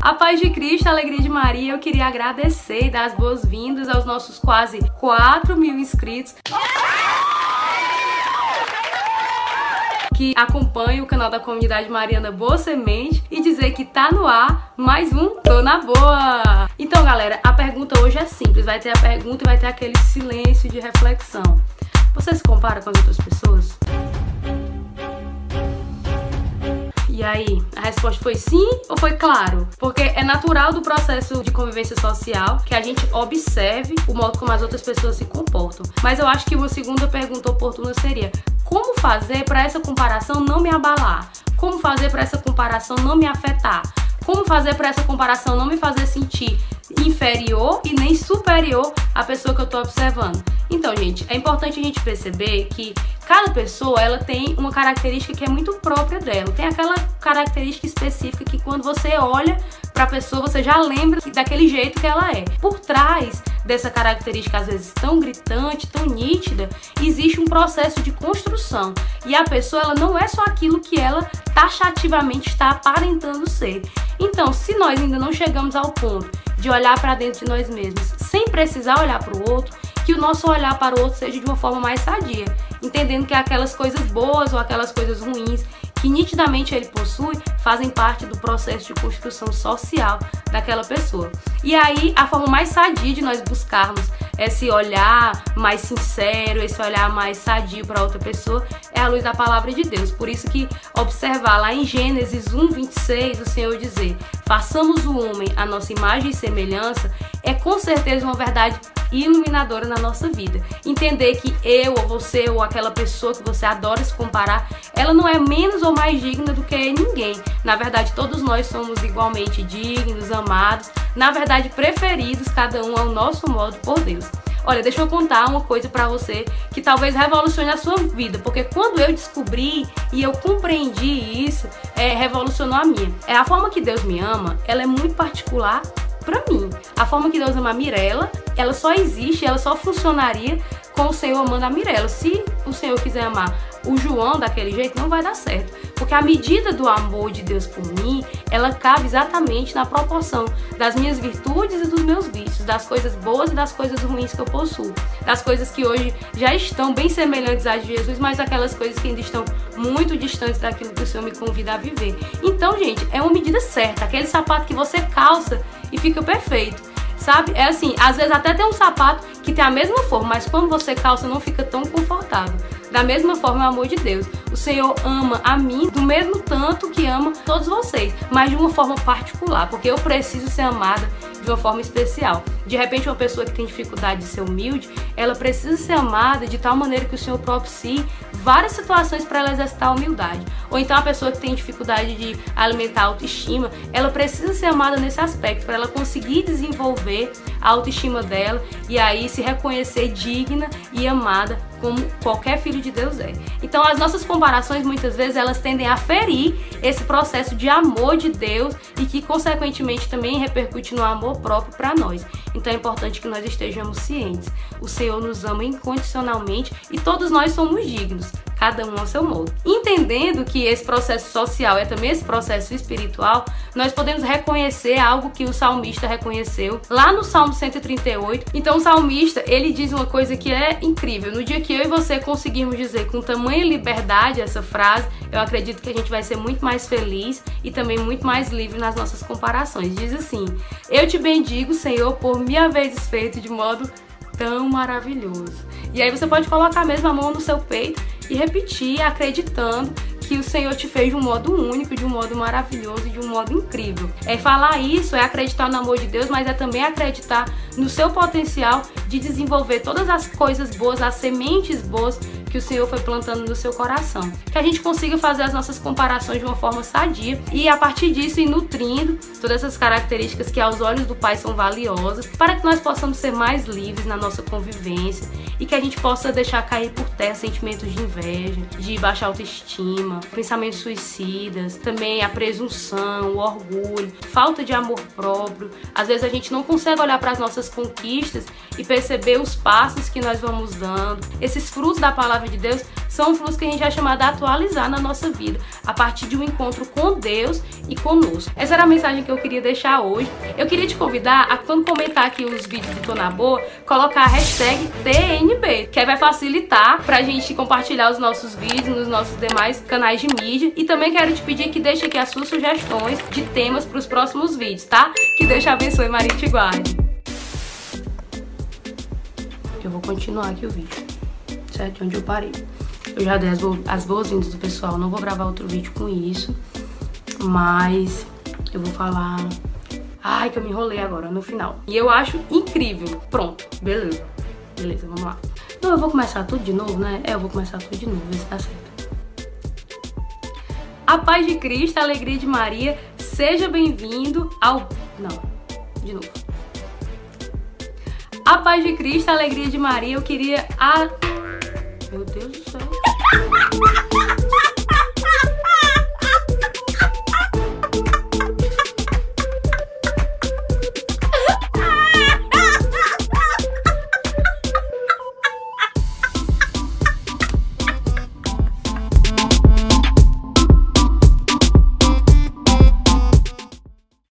A paz de Cristo, a alegria de Maria, eu queria agradecer e dar as boas-vindas aos nossos quase 4 mil inscritos. que acompanha o canal da comunidade Mariana Boa Semente e dizer que tá no ar mais um Tô na Boa. Então, galera, a pergunta hoje é simples. Vai ter a pergunta e vai ter aquele silêncio de reflexão. Você se compara com as outras pessoas? E aí, a resposta foi sim ou foi claro? Porque é natural do processo de convivência social que a gente observe o modo como as outras pessoas se comportam. Mas eu acho que uma segunda pergunta oportuna seria: como fazer para essa comparação não me abalar? Como fazer para essa comparação não me afetar? Como fazer para essa comparação não me fazer sentir inferior e nem superior à pessoa que eu estou observando? Então, gente, é importante a gente perceber que cada pessoa ela tem uma característica que é muito própria dela. Tem aquela característica específica que quando você olha para a pessoa você já lembra daquele jeito que ela é. Por trás dessa característica às vezes tão gritante, tão nítida, existe um processo de construção. E a pessoa ela não é só aquilo que ela taxativamente está aparentando ser. Então, se nós ainda não chegamos ao ponto de olhar para dentro de nós mesmos, sem precisar olhar para o outro, que o nosso olhar para o outro seja de uma forma mais sadia, entendendo que aquelas coisas boas ou aquelas coisas ruins que nitidamente ele possui fazem parte do processo de construção social daquela pessoa. E aí, a forma mais sadia de nós buscarmos esse olhar mais sincero, esse olhar mais sadio para outra pessoa, é a luz da palavra de Deus. Por isso que observar lá em Gênesis 1, 26, o Senhor dizer: façamos o homem a nossa imagem e semelhança, é com certeza uma verdade iluminadora na nossa vida. Entender que eu ou você ou aquela pessoa que você adora se comparar, ela não é menos ou mais digna do que ninguém. Na verdade, todos nós somos igualmente dignos, amados, na verdade, preferidos, cada um ao nosso modo por Deus. Olha, deixa eu contar uma coisa para você que talvez revolucione a sua vida, porque quando eu descobri e eu compreendi isso, é, revolucionou a minha. É a forma que Deus me ama, ela é muito particular para mim. A forma que Deus ama a Mirella, ela só existe, ela só funcionaria com o Senhor amando a Mirella. Se o Senhor quiser amar o João daquele jeito, não vai dar certo. Porque a medida do amor de Deus por mim, ela cabe exatamente na proporção das minhas virtudes e dos das coisas boas e das coisas ruins que eu possuo, das coisas que hoje já estão bem semelhantes a Jesus, mas aquelas coisas que ainda estão muito distantes daquilo que o Senhor me convida a viver. Então, gente, é uma medida certa, aquele sapato que você calça e fica perfeito. Sabe? É assim, às vezes até tem um sapato que tem a mesma forma, mas quando você calça não fica tão confortável. Da mesma forma, o amor de Deus. O Senhor ama a mim do mesmo tanto que ama todos vocês, mas de uma forma particular, porque eu preciso ser amada de uma forma especial. De repente, uma pessoa que tem dificuldade de ser humilde, ela precisa ser amada de tal maneira que o Senhor propicie várias situações para ela exercitar a humildade. Ou então a pessoa que tem dificuldade de alimentar a autoestima, ela precisa ser amada nesse aspecto para ela conseguir desenvolver a autoestima dela e aí se reconhecer digna e amada como qualquer filho de Deus é. Então as nossas comparações muitas vezes elas tendem a ferir esse processo de amor de Deus e que consequentemente também repercute no amor próprio para nós. Então é importante que nós estejamos cientes. O Senhor nos ama incondicionalmente e todos nós somos dignos cada um ao seu modo. Entendendo que esse processo social é também esse processo espiritual, nós podemos reconhecer algo que o salmista reconheceu lá no Salmo 138. Então o salmista, ele diz uma coisa que é incrível. No dia que eu e você conseguirmos dizer com tamanha liberdade essa frase, eu acredito que a gente vai ser muito mais feliz e também muito mais livre nas nossas comparações. Diz assim: Eu te bendigo, Senhor, por me haver desfeito de modo tão maravilhoso. E aí você pode colocar mesmo a mão no seu peito e repetir, acreditando que o Senhor te fez de um modo único, de um modo maravilhoso de um modo incrível. É falar isso, é acreditar no amor de Deus, mas é também acreditar no seu potencial de desenvolver todas as coisas boas, as sementes boas que o Senhor foi plantando no seu coração. Que a gente consiga fazer as nossas comparações de uma forma sadia e a partir disso ir nutrindo todas essas características que aos olhos do Pai são valiosas, para que nós possamos ser mais livres na nossa convivência e que a gente possa deixar cair por terra sentimentos de inveja, de baixa autoestima, pensamentos suicidas, também a presunção, o orgulho, falta de amor próprio. Às vezes a gente não consegue olhar para as nossas conquistas e perceber os passos que nós vamos dando. Esses frutos da palavra de Deus são fluxos que a gente é chamado a atualizar na nossa vida, a partir de um encontro com Deus e conosco. Essa era a mensagem que eu queria deixar hoje. Eu queria te convidar a, quando comentar aqui os vídeos de Tô Boa, colocar a hashtag TNB, que aí vai facilitar pra gente compartilhar os nossos vídeos nos nossos demais canais de mídia. E também quero te pedir que deixe aqui as suas sugestões de temas para os próximos vídeos, tá? Que Deus te abençoe, Maria te guarde. Eu vou continuar aqui o vídeo, certo? Onde eu parei. Eu já dei as, bo as boas-vindas do pessoal, não vou gravar outro vídeo com isso, mas eu vou falar... Ai, que eu me enrolei agora no final. E eu acho incrível. Pronto, beleza. Beleza, vamos lá. Não, eu vou começar tudo de novo, né? É, eu vou começar tudo de novo, ver se tá certo. A paz de Cristo, a alegria de Maria, seja bem-vindo ao... Não, de novo. A paz de Cristo, a alegria de Maria, eu queria a... Meu Deus do céu.